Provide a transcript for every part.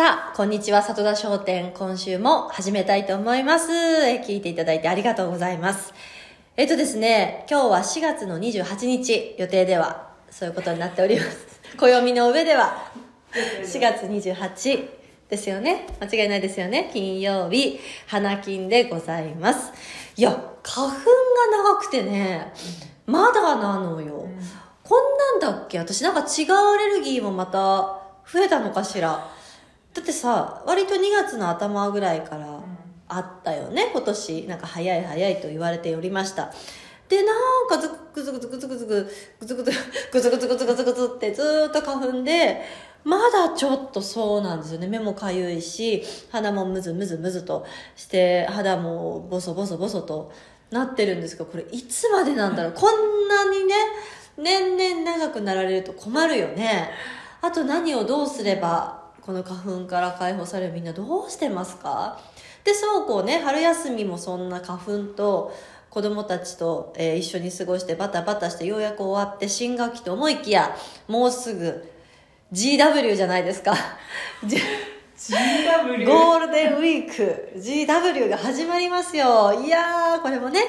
さあ、こんにちは、里田商店。今週も始めたいと思います。え聞いていただいてありがとうございます。えっとですね、今日は4月の28日、予定では、そういうことになっております。暦の上では、4月28ですよね。間違いないですよね。金曜日、花金でございます。いや、花粉が長くてね、まだなのよ。こんなんだっけ？私なんか違うアレルギーもまた増えたのかしら。だってさ、割と2月の頭ぐらいからあったよね、今年。なんか早い早いと言われておりました。で、なんかずぐずぐずぐずぐずぐぐずぐずぐずぐずぐずぐずぐずってずーっと花粉で、まだちょっとそうなんですよね。目もかゆいし、鼻もむずむずむずとして、肌もボソボソボソとなってるんですけど、これいつまでなんだろう。こんなにね、年々長くなられると困るよね。あと何をどうすれば、この花粉から解放されるみんなどうしてますか？で、そうこうね、春休みもそんな花粉と子供たちと、えー一緒に過ごしてバタバタしてようやく終わって新学期と思いきや、もうすぐ GW じゃないですか。じ GW ゴールデンウィーク GW が始まりますよ。いやーこれもね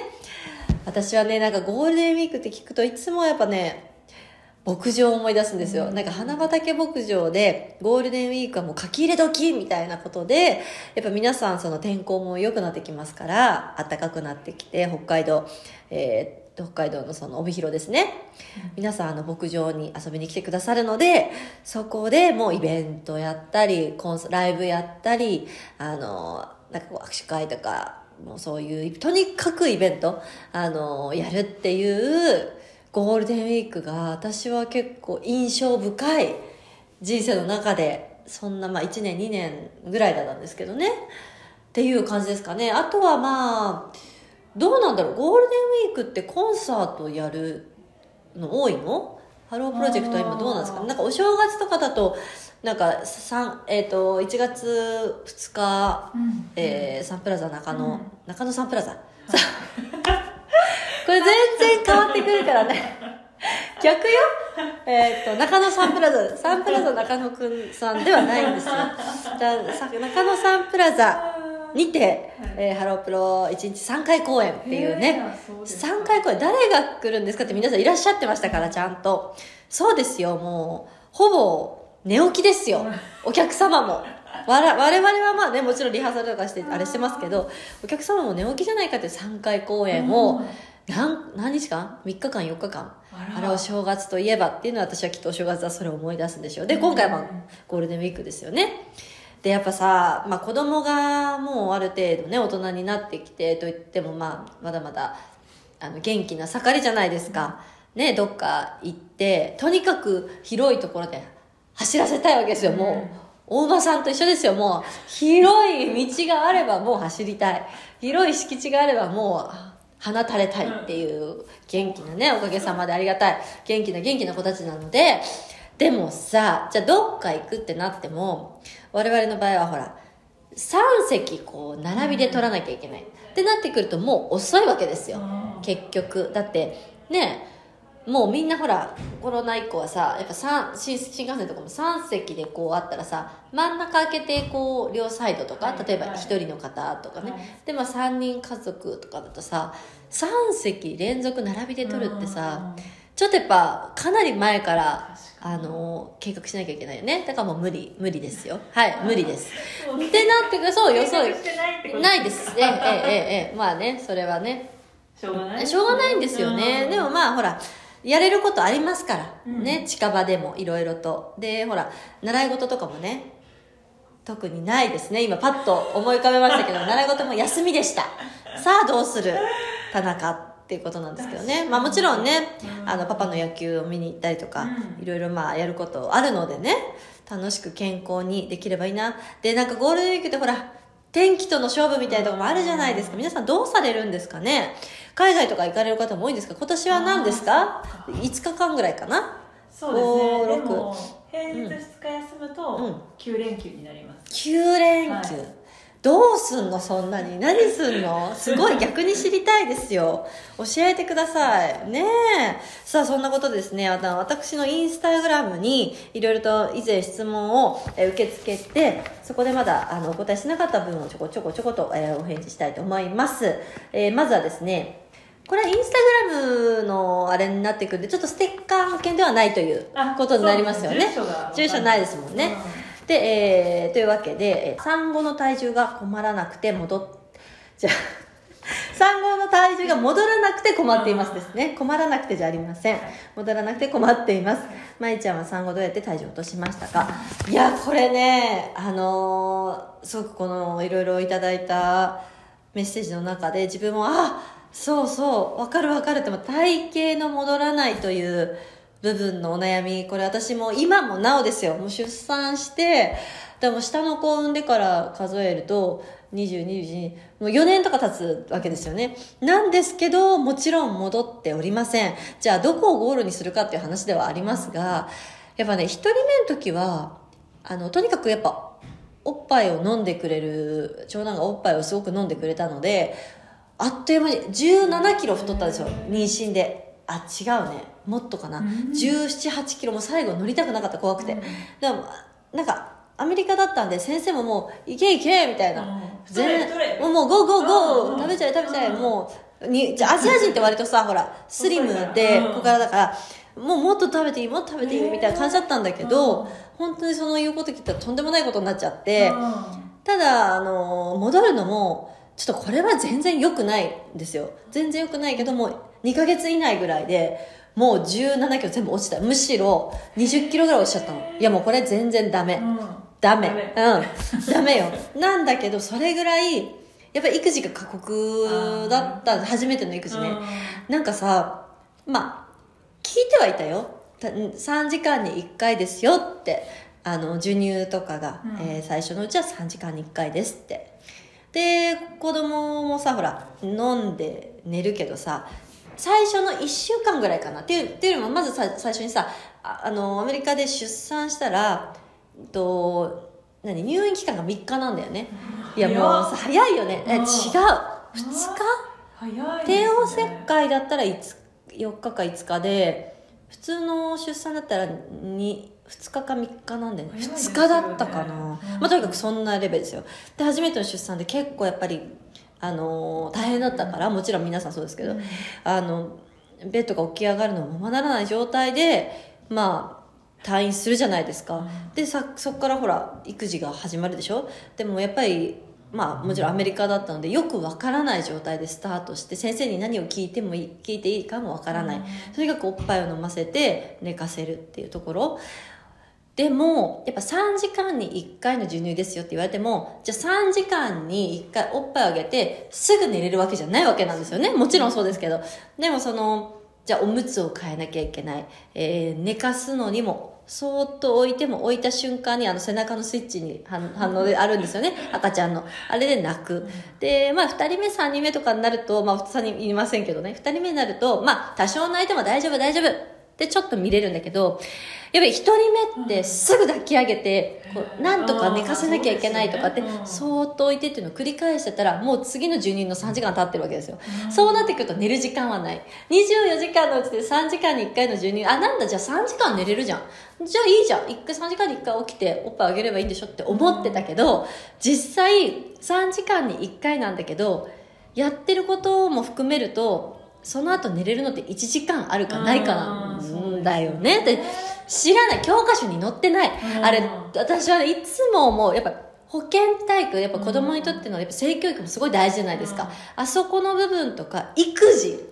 私はねなんかゴールデンウィークって聞くといつもやっぱね牧場を思い出すんですよ、なんか花畑牧場でゴールデンウィークはもう書き入れ時みたいなことでやっぱ皆さんその天候も良くなってきますから暖かくなってきて北海道、えー北海道のその帯広ですね、皆さんあの牧場に遊びに来てくださるのでそこでもうイベントやったりコンサライブやったりあのなんかこう握手会とかもうそういうとにかくイベントあのやるっていうゴールデンウィークが私は結構印象深い人生の中でそんなまあ1年2年ぐらいだったんですけどね。っていう感じですかね。あとはまあどうなんだろう。ゴールデンウィークってコンサートやるの多いの？ハロープロジェクトは今どうなんですかなんかお正月とかだとなんか三えっ、と1月2日、うん。えーサンプラザ中野、うん。中野サンプラザ、れ全然変わってくるからね。逆よ？えっ、と中野サンプラザサンプラザ中野くんさんではないんですよ。中野サンプラザにて、えーハロープロ1日3回公演っていうね。うですか。3回公演誰が来るんですかって皆さんいらっしゃってましたからちゃんと。そうですよもう。ほぼ寝起きですよ。お客様も。わら我々はまあねもちろんリハーサルとかしてあれしてますけどお客様も寝起きじゃないかっていう3回公演をうん何何日間 ?3 日間4日間。あれお正月といえばっていうのは私はきっとお正月はそれを思い出すんでしょう。で今回はまあゴールデンウィークですよね。でやっぱさ、まあ、子供がもうある程度ね大人になってきてといってもまあまだまだあの元気な盛りじゃないですか、ねどっか行ってとにかく広いところで走らせたいわけですよ。もう、大場さんと一緒ですよ。もう広い道があればもう走りたい。広い敷地があればもう放たれたいっていう元気なねおかげさまでありがたい。元気な元気な子たちなのででもさじゃあどっか行くってなっても我々の場合はほら3席こう並びで取らなきゃいけない、ってなってくるともう遅いわけですよ、うん。結局。だってねもうみんなほらコロナ以降はさやっぱ三新新幹線とかも3席でこうあったらさ真ん中開けてこう両サイドとか、はい例えばはい1人の方とかね、はい。でまあ3人家族とかだとさ3席連続並びで取るってさ、ちょっとやっぱかなり前からあの計画しなきゃいけないよね。だからもう無理無理ですよ。はい無理です。ってなってくるそうよそうないです。ねええええええ。まあねそれはね。しょうがないしょうがないんですよね、でもまあほらやれることありますから、うん。ね近場でもいろいろと。でほら習い事とかもね特にないですね。今パッと思い浮かべましたけど 習い事も休みでした。さあどうする？田中っていうことなんですけどね。まあもちろんねうん。あのパパの野球を見に行ったりとか、うん。いろいろまあやることあるのでね楽しく健康にできればいいな。でなんかゴールデンウィークってほら天気との勝負みたいなところもあるじゃないですか。皆さんどうされるんですかね？海外とか行かれる方も多いんですか？今年は何ですか？か。5日間ぐらいかな？そうですね。平日2日休むうん。と9連休になります、9連休、はい。どうすんのそんなに？何すんの？すごい逆に知りたいですよ。教えてください。ねえ。さあそんなことですね。あの私のインスタグラムにいろいろと以前質問をえー受け付けてそこでまだあのお答えしなかった部分をちょこちょこちょこと、えーお返事したいと思います、えーまずはですねこれはインスタグラムのあれになってくるんでちょっとステッカー向けではないというあことになりますよね。住所が住所ないですもんね、で、えーというわけで、えー産後の体重が困らなくて戻っ、じゃあ、産後の体重が戻らなくて困っていますですね。困らなくてじゃありません。戻らなくて困っています。まいちゃんは産後どうやって体重を落としましたか？いや、これね、あのーすごくこの、いろいろいただいたメッセージの中で自分も、あそうそう、わかるわかるって、も体型の戻らないという部分のお悩み、これ私も今もなおですよ。もう出産して、でも下の子を産んでから数えると、20、22、もう4年とか経つわけですよね。なんですけど、もちろん戻っておりません。じゃあどこをゴールにするかっていう話ではありますが、やっぱね、一人目の時は、あの、とにかくやっぱ、おっぱいを飲んでくれる、長男がおっぱいをすごく飲んでくれたので、あっという間に17キロ太ったんですよ、妊娠で。あ、違うね。もっとかな。うん。17、8キロも最後乗りたくなかった、怖くて。うん。でも、なんか、アメリカだったんで、先生ももう、いけいけみたいな。うん。全もう、もう、ゴーゴーゴー。うん食べちゃえ食べちゃえ、うんもう、に、じゃあアジア人って割とさ、ほら、スリムで、うん。小柄だから、もうもっと食べていい、もっと食べていい、みたいな感じだったんだけど、うん。本当にその言うこと聞いたらとんでもないことになっちゃって、うん。ただ、あの、戻るのも、ちょっとこれは全然良くないんですよ。全然良くないけども、2ヶ月以内ぐらいで、もう17キロ全部落ちた。むしろ20キロぐらい落ちちゃったの。いやもうこれ全然ダメ。うんダメ。ダうん。ダメよ。なんだけど、それぐらい、やっぱり育児が過酷だった、初めての育児ね。なんかさ、まあ、聞いてはいたよ。た3時間に1回ですよって、あの、授乳とかが、うんえー最初のうちは3時間に1回ですって。で、子供もさ、ほら、飲んで寝るけどさ、最初の1週間ぐらいかな。っていうっていうよりもまずさ最初にさああのアメリカで出産したらと何入院期間が3日なんだよね。いやもうさ早いよね。え違う。うん。2日？早いね。帝王切開だったら5 4日か5日で普通の出産だったら 2, 2日か3日なんだよね。2早いですよね。日だったかな、うん。まあ、とにかくそんなレベルですよ。で初めての出産で結構やっぱりあのー大変だったからもちろん皆さんそうですけど、うん。あのベッドが起き上がるのもままならない状態でまあ退院するじゃないですか、うん。でさそこからほら育児が始まるでしょ。でもやっぱりまあもちろんアメリカだったのでよくわからない状態でスタートして先生に何を聞いてもいい聞いていいかもわからない、うん。とにかくおっぱいを飲ませて寝かせるっていうところ。でもやっぱ3時間に1回の授乳ですよって言われてもじゃあ3時間に1回おっぱいをあげてすぐ寝れるわけじゃないわけなんですよね。もちろんそうですけど。でもそのじゃあおむつを変えなきゃいけない、えー寝かすのにもそーっと置いても置いた瞬間にあの背中のスイッチに反反応であるんですよね。赤ちゃんの。あれで泣く。でまあ2人目3人目とかになるとまあ3人いませんけどね。2人目になるとまあ多少泣いても大丈夫大丈夫ってちょっと見れるんだけどやっぱり1人目ってすぐ抱き上げてこうなんとか寝かせなきゃいけないとかってそーっと置いてっていうのを繰り返してたらもう次の授乳の3時間経ってるわけですよそうなってくると寝る時間はない。24時間のうちで3時間に1回の授乳。あ、なんだ、じゃあ3時間寝れるじゃん。じゃあいいじゃん。1回3時間に1回起きておっぱいあげればいいんでしょって思ってたけど、実際3時間に1回なんだけど、やってることも含めると、その後寝れるのって1時間あるかないかなんだよね。って知らない。教科書に載ってない。うんあれ、私はいつも思う。やっぱ保健体育、やっぱ子供にとってのやっぱ性教育もすごい大事じゃないですか。うんあそこの部分とか、育児。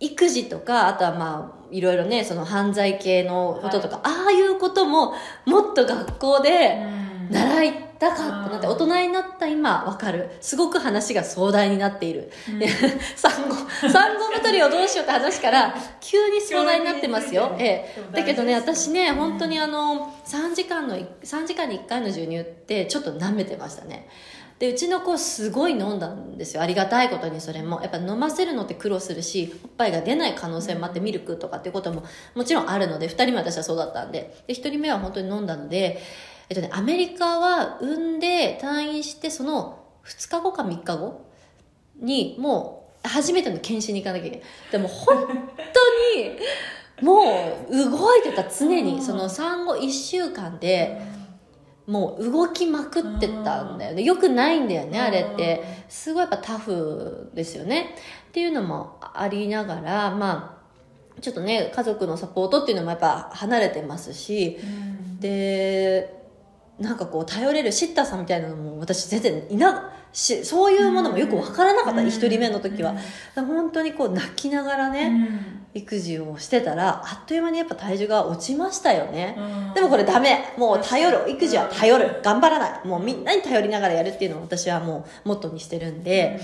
育児とか、あとはまあ、いろいろね、その犯罪系のこととか、ああいうことも、もっと学校で習いたかったなって、うん大人になった今、わかる。すごく話が壮大になっている。うんで産後、産後太りをどうしようって話から、急に壮大になってますよ。ええ。だけどね、私ね、うん本当にあの、3時間の、3時間に1回の授乳って、ちょっと舐めてましたね。でうちの子すごい飲んだんですよありがたいことにそれもやっぱ飲ませるのって苦労するしおっぱいが出ない可能性もあってミルクとかっていうことももちろんあるので2人目私はそうだったんでで1人目は本当に飲んだので、えっとね、アメリカは産んで退院してその2日後か3日後にもう初めての検診に行かなきゃいけない。でも本当に もう動いてた常にその産後1週間でもう動きまくってたんだよね。よくないんだよねあれって。すごいやっぱタフですよね。っていうのもありながらまあちょっとね家族のサポートっていうのもやっぱ離れてますしでなんかこう頼れるシッターさんみたいなのも私全然いなしそういうものもよく分からなかった、一人目の時は、本当にこう泣きながらね、育児をしてたらあっという間にやっぱ体重が落ちましたよね、でもこれダメ。もう頼る。育児は頼る。頑張らない。もうみんなに頼りながらやるっていうのを私はもうモットーにしてるんで、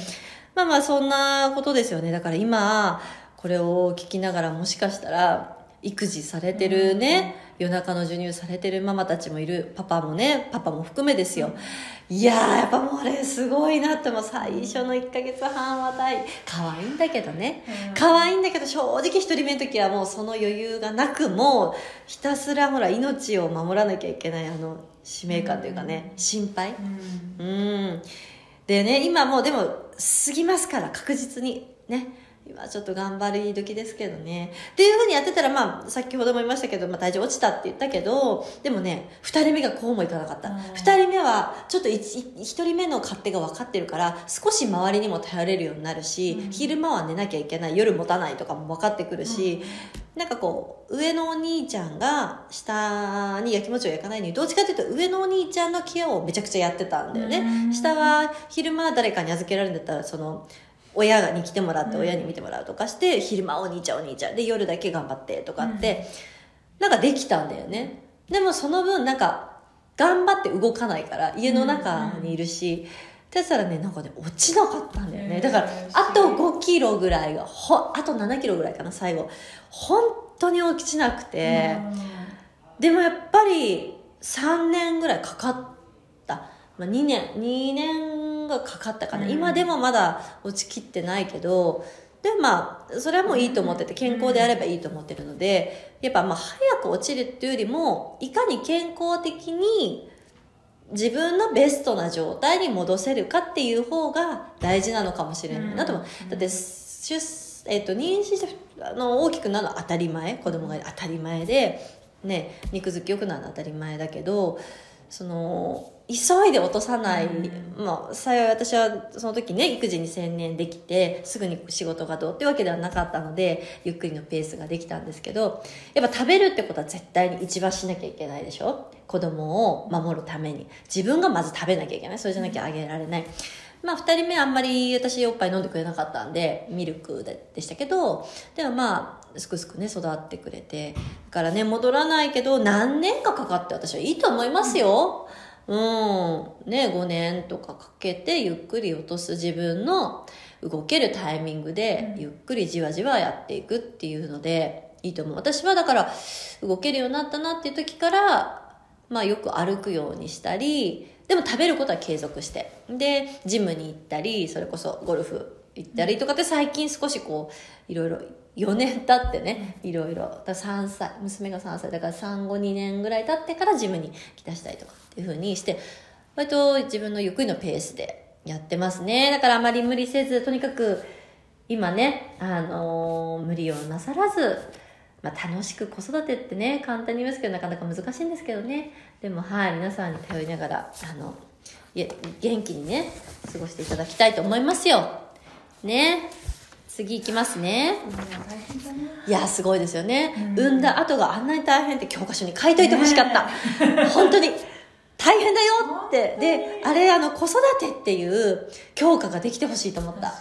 まあまあそんなことですよね。だから今これを聞きながらもしかしたら育児されてるね、夜中の授乳されてるママたちもいる。パパもねパパも含めですよ。いやーやっぱもうあれすごいなってもう。最初の1ヶ月半は大可愛いんだけどね。可愛いんだけど正直1人目の時はもうその余裕がなくもうひたすらほら命を守らなきゃいけないあの使命感というかね心配。うん。でね今もうでも過ぎますから確実に。ね今ちょっと頑張り時ですけどね。っていうふうにやってたら、まあ、先ほども言いましたけど、まあ、体重落ちたって言ったけど、でもね、二人目がこうもいかなかった。二人目は、ちょっと一人目の勝手が分かってるから、少し周りにも頼れるようになるし、うん、昼間は寝なきゃいけない、夜持たないとかも分かってくるし、うん、なんかこう、上のお兄ちゃんが下に焼きもちを焼かないのに、どっちかというと上のお兄ちゃんのケアをめちゃくちゃやってたんだよね。うん、下は昼間誰かに預けられるんだったら、その、親に来てもらって親に見てもらうとかして、昼間お兄ちゃんお兄ちゃんで夜だけ頑張ってとかって、なんかできたんだよね。でもその分なんか頑張って動かないから家の中にいるし、ってやったらねなんかね落ちなかったんだよね。だからあと5キロぐらいがほあと7キロぐらいかな最後。本当に落ちなくて、でもやっぱり3年ぐらいかかった、まあ、2年2年がかかったかな、うん、今でもまだ落ちきってないけどでまあそれはもういいと思ってて健康であればいいと思ってるのでやっぱまあ早く落ちるっていうよりもいかに健康的に自分のベストな状態に戻せるかっていう方が大事なのかもしれない。なと思う、だって出、えーと、妊娠してあの大きくなるのは当たり前。子供が当たり前で、ね、肉付きよくなるのは当たり前だけどその急いで落とさない、うん、まあ、幸い私はその時ね育児に専念できてすぐに仕事がどうってわけではなかったのでゆっくりのペースができたんですけどやっぱ食べるってことは絶対に一番しなきゃいけないでしょ？子供を守るために。自分がまず食べなきゃいけない。それじゃなきゃあげられない、まあ、2人目あんまり私おっぱい飲んでくれなかったんでミルクでしたけどでもまあすくすくね育ってくれて。だからね戻らないけど何年かかかって私はいいと思いますよ、うんうん、ね、5年とかかけてゆっくり落とす自分の動けるタイミングでゆっくりじわじわやっていくっていうのでいいと思う。私はだから動けるようになったなっていう時から、まあよく歩くようにしたり、でも食べることは継続して。で、ジムに行ったり、それこそゴルフ行ったりとかって最近少しこう、いろいろ4年経ってねいろいろ。だ3歳娘が3歳だから産後2年ぐらい経ってからジムに来たしたりとかいうふうにして割と自分のゆっくりのペースでやってますねだからあまり無理せずとにかく今ね、あのー、無理をなさらず、まあ、楽しく子育てってね簡単に言いますけどなかなか難しいんですけどねでもはい皆さんに頼りながらあのい元気にね過ごしていただきたいと思いますよね次いきますね。いや、すごいですよね。うん、産んだ後があんなに大変って教科書に書いといてほしかった。ね、本当に。大変だよって。で、あれ、あの、子育てっていう教科ができてほしいと思った。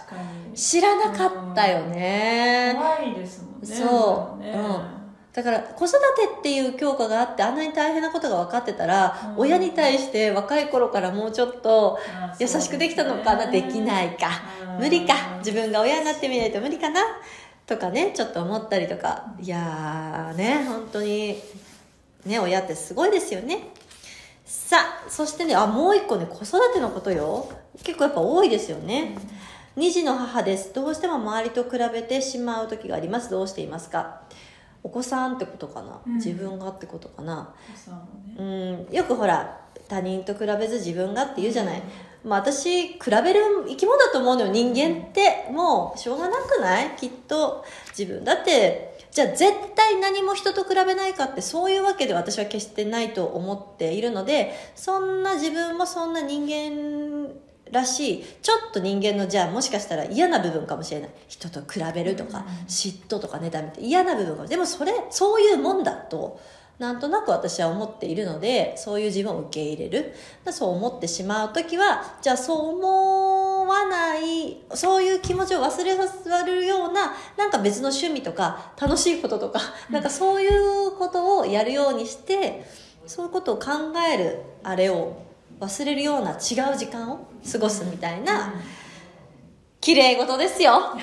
知らなかったよね。怖いですもんね。そう。ね、うん。だから子育てっていう教科があってあんなに大変なことが分かってたら、親に対して若い頃からもうちょっと優しくできたのかな、できないか、無理か自分が親になってみないと無理かなとかねちょっと思ったりとかいやーね本当にね親ってすごいですよねさあそしてねあもう一個ね子育てのことよ。結構やっぱ多いですよね、2児の母です。どうしても周りと比べてしまう時があります。どうしていますか？お子さんってことかな、うん、自分がってことかな、ね、うん、よくほら他人と比べず自分がって言うじゃない、まあ、私比べる生き物だと思うのよ。人間ってもうしょうがなくない？きっと自分だって。じゃあ絶対何も人と比べないかってそういうわけで私は決してないと思っているのでそんな自分もそんな人間らしいちょっと人間のじゃあもしかしたら嫌な部分かもしれない。人と比べるとか嫉妬とか妬みって嫌な部分かも。でもそれそういうもんだとなんとなく私は思っているのでそういう自分を受け入れる。そう思ってしまう時はじゃあそう思わないそういう気持ちを忘れさせるようななんか別の趣味とか楽しいこととか、なんかそういうことをやるようにしてそういうことを考えるあれを忘れるような違う時間を過ごすみたいな、綺麗事ですよ。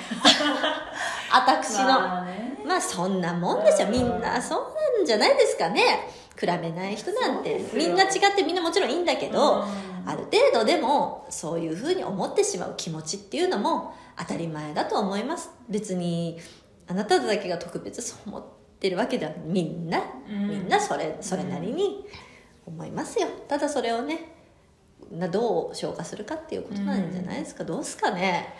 私の、まあ、そんなもんですよみんな。そうなんじゃないですかね。比べない人なんて。みんな違ってみんなもちろんいいんだけど、ある程度でもそういうふうに思ってしまう気持ちっていうのも当たり前だと思います。別にあなただけが特別そう思ってるわけではみんな、みんなそれそれなりに思いますよ。ただそれをねどう消化するかっていうことなんじゃないですか、どうすかね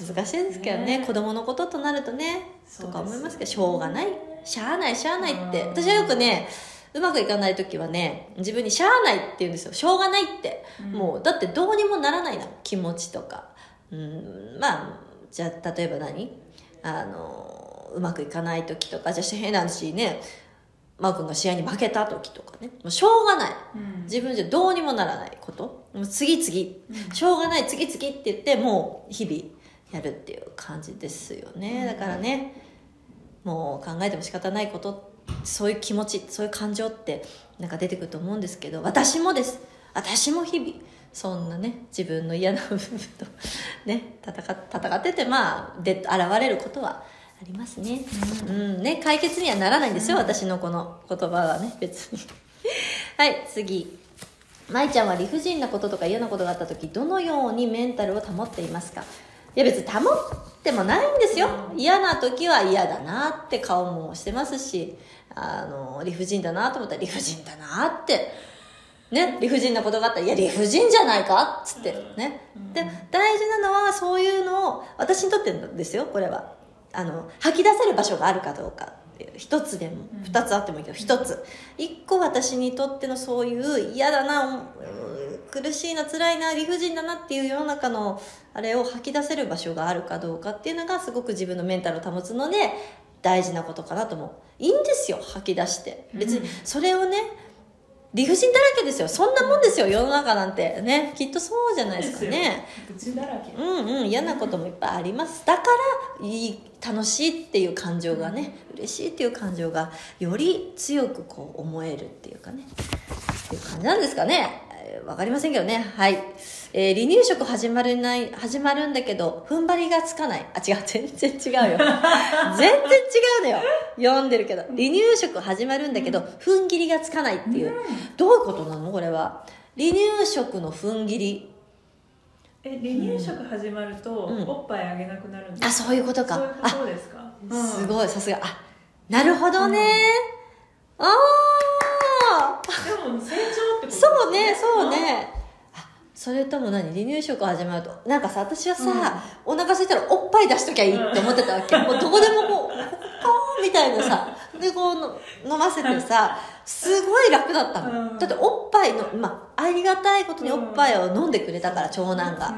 難しいですけどね、ね、子供のこととなるとねとか思いますけどしょうがない。しゃあないしゃあないって。私はよくねうまくいかない時はね自分にしゃあないって言うんですよ。しょうがないって、うん、もうだってどうにもならないな気持ちとか。うんまあじゃあ例えば何？あのうまくいかない時とか。じゃあ変な話ねマー君が試合に負けた時とかね。もうしょうがない、うん、自分じゃどうにもならないこと。もう次々、うん、しょうがない次々って言ってもう日々やるっていう感じですよね。だからねもう考えても仕方ないことそういう気持ちそういう感情ってなんか出てくると思うんですけど私もです。私も日々そんなね自分の嫌な部分と ね戦戦っててまあで現れることはありますね、うん、うん、ね解決にはならないんですよ、うん、私のこの言葉はね別に。はい次。舞ちゃんは理不尽なこととか嫌なことがあった時どのようにメンタルを保っていますか？いや別に保ってもないんですよ。嫌な時は嫌だなって顔もしてますし、あの、理不尽だなと思ったら理不尽だなって、ね、理不尽なことがあったら、いや理不尽じゃないかっつってね。で、大事なのはそういうのを、私にとってですよ、これは。あの、吐き出せる場所があるかどうか。一つでも二つあってもいいけど一つ一個私にとってのそういう嫌だな苦しいな辛いな理不尽だなっていう世の中のあれを吐き出せる場所があるかどうかっていうのがすごく自分のメンタルを保つので大事なことかなと思ういいんですよ吐き出して。別にそれをね理不尽だらけですよ。そんなもんですよ世の中なんて。ねきっとそうじゃないですかね。うんうん嫌なこともいっぱいあります。だからいい楽しいっていう感情がね嬉しいっていう感情がより強くこう思えるっていうかね。っていう感じなんですかねわかりませんけどね。はい。えー、離乳食始まるない、始まるんだけど、踏ん張りがつかない。あ、違う、全然違うよ。全然違うのよ。読んでるけど。離乳食始まるんだけど、踏ん切りがつかないっていう。どういうことなの？これは。離乳食の踏ん切り。え、離乳食始まると、おっぱいあげなくなるんですか、あ、そういうことか。そういうことですか？すごい、さすが。あ、なるほどね。ああ。でも成長そうねそうね。あそれとも何？離乳食始まると。なんかさ私はさ、うん、お腹空いたらおっぱい出しときゃいいって思ってたわけ、うん、もうどこでもこうここみたいなさでこう飲ませてさすごい楽だったの、うん、だっておっぱいのまあありがたいことにおっぱいを飲んでくれたから長男が、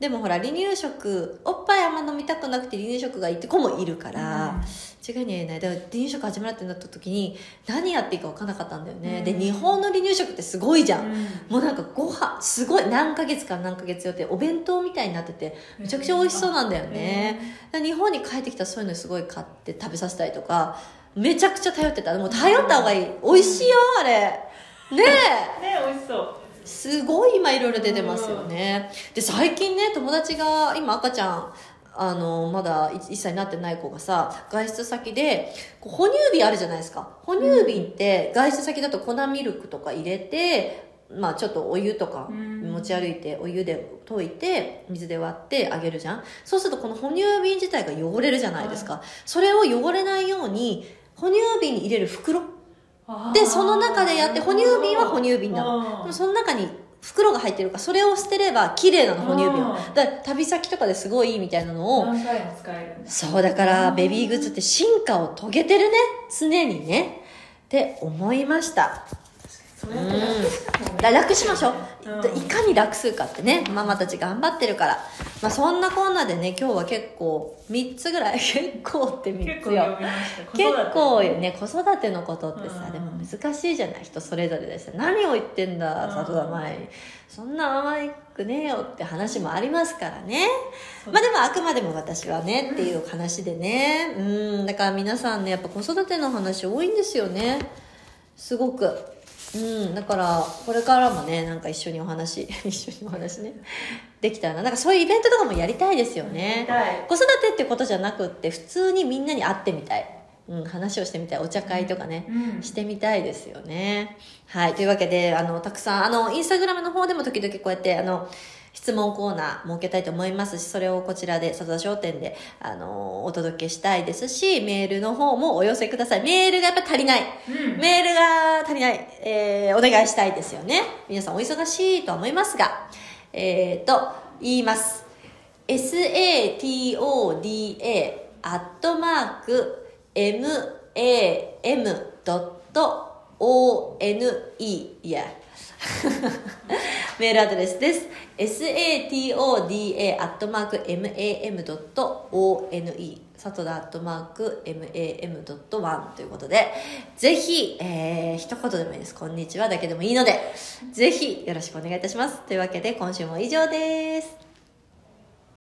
でもほら離乳食おっぱいあんま飲みたくなくて離乳食がいいって子もいるから、違いに言えないだから離乳食始まるってなった時に何やっていいか分からなかったんだよね、うん、で日本の離乳食ってすごいじゃん、うん、もうなんかご飯すごい何ヶ月か何ヶ月よってお弁当みたいになっててめちゃくちゃ美味しそうなんだよね、うん、日本に帰ってきたらそういうのすごい買って食べさせたりとかめちゃくちゃ頼ってた。もう頼った方がいい。美味しいよあれ。ねえ。ね美味しそうすごい今いろいろ出てますよね。で、最近ね、友達が、今赤ちゃん、あの、まだ1歳になってない子がさ、外出先で、哺乳瓶あるじゃないですか。哺乳瓶って外出先だと粉ミルクとか入れて、まあちょっとお湯とか持ち歩いてお湯で溶いて水で割ってあげるじゃん。そうするとこの哺乳瓶自体が汚れるじゃないですか、それを汚れないように哺乳瓶に入れる袋でその中でやって哺乳瓶は哺乳瓶なの。でもその中に袋が入ってるからそれを捨てれば綺麗なの哺乳瓶は。うん。だから旅先とかですごいいいみたいなのを。何回も使えるんですそうだからベビーグッズって進化を遂げてるね。常にね。って思いました。そうやって楽しましょう、うん。いかに楽するかってね。ママたち頑張ってるから。まあそんなこんなでね今日は結構3つぐらい。結構って3結つよ。結構よね。子育て。のことってさ、うん。でも難しいじゃない。人それぞれでさ。何を言ってんだうん。里田前にそんな甘くねえよって話もありますからね。まあでもあくまでも私はねっていう話でね。うん。だから皆さんねやっぱ子育ての話多いんですよね。すごくうんだからこれからもねなんか一緒にお話 一緒にお話ねできたらな。なんかそういうイベントとかもやりたいですよね。子育てってことじゃなくって普通にみんなに会ってみたい、うん、話をしてみたい。お茶会とかね、うん。してみたいですよね。はい。というわけであのたくさんあのインスタグラムの方でも時々こうやってあの質問コーナー設けたいと思いますしそれをこちらで里田商店であのお届けしたいですしメールの方もお寄せくださいメールがやっぱ足りないうんメールが足りない、えーお願いしたいですよね。皆さんお忙しいとは思いますが、えー、と、言います。satoda アットマーク mam.one いや。メールアドレスです。satoda アットマーク mam.one サトダアットマーク mam.1 ということで、ぜひ、えー、一言でもいいです。こんにちはだけでもいいので、ぜひよろしくお願いいたします。というわけで今週も以上です。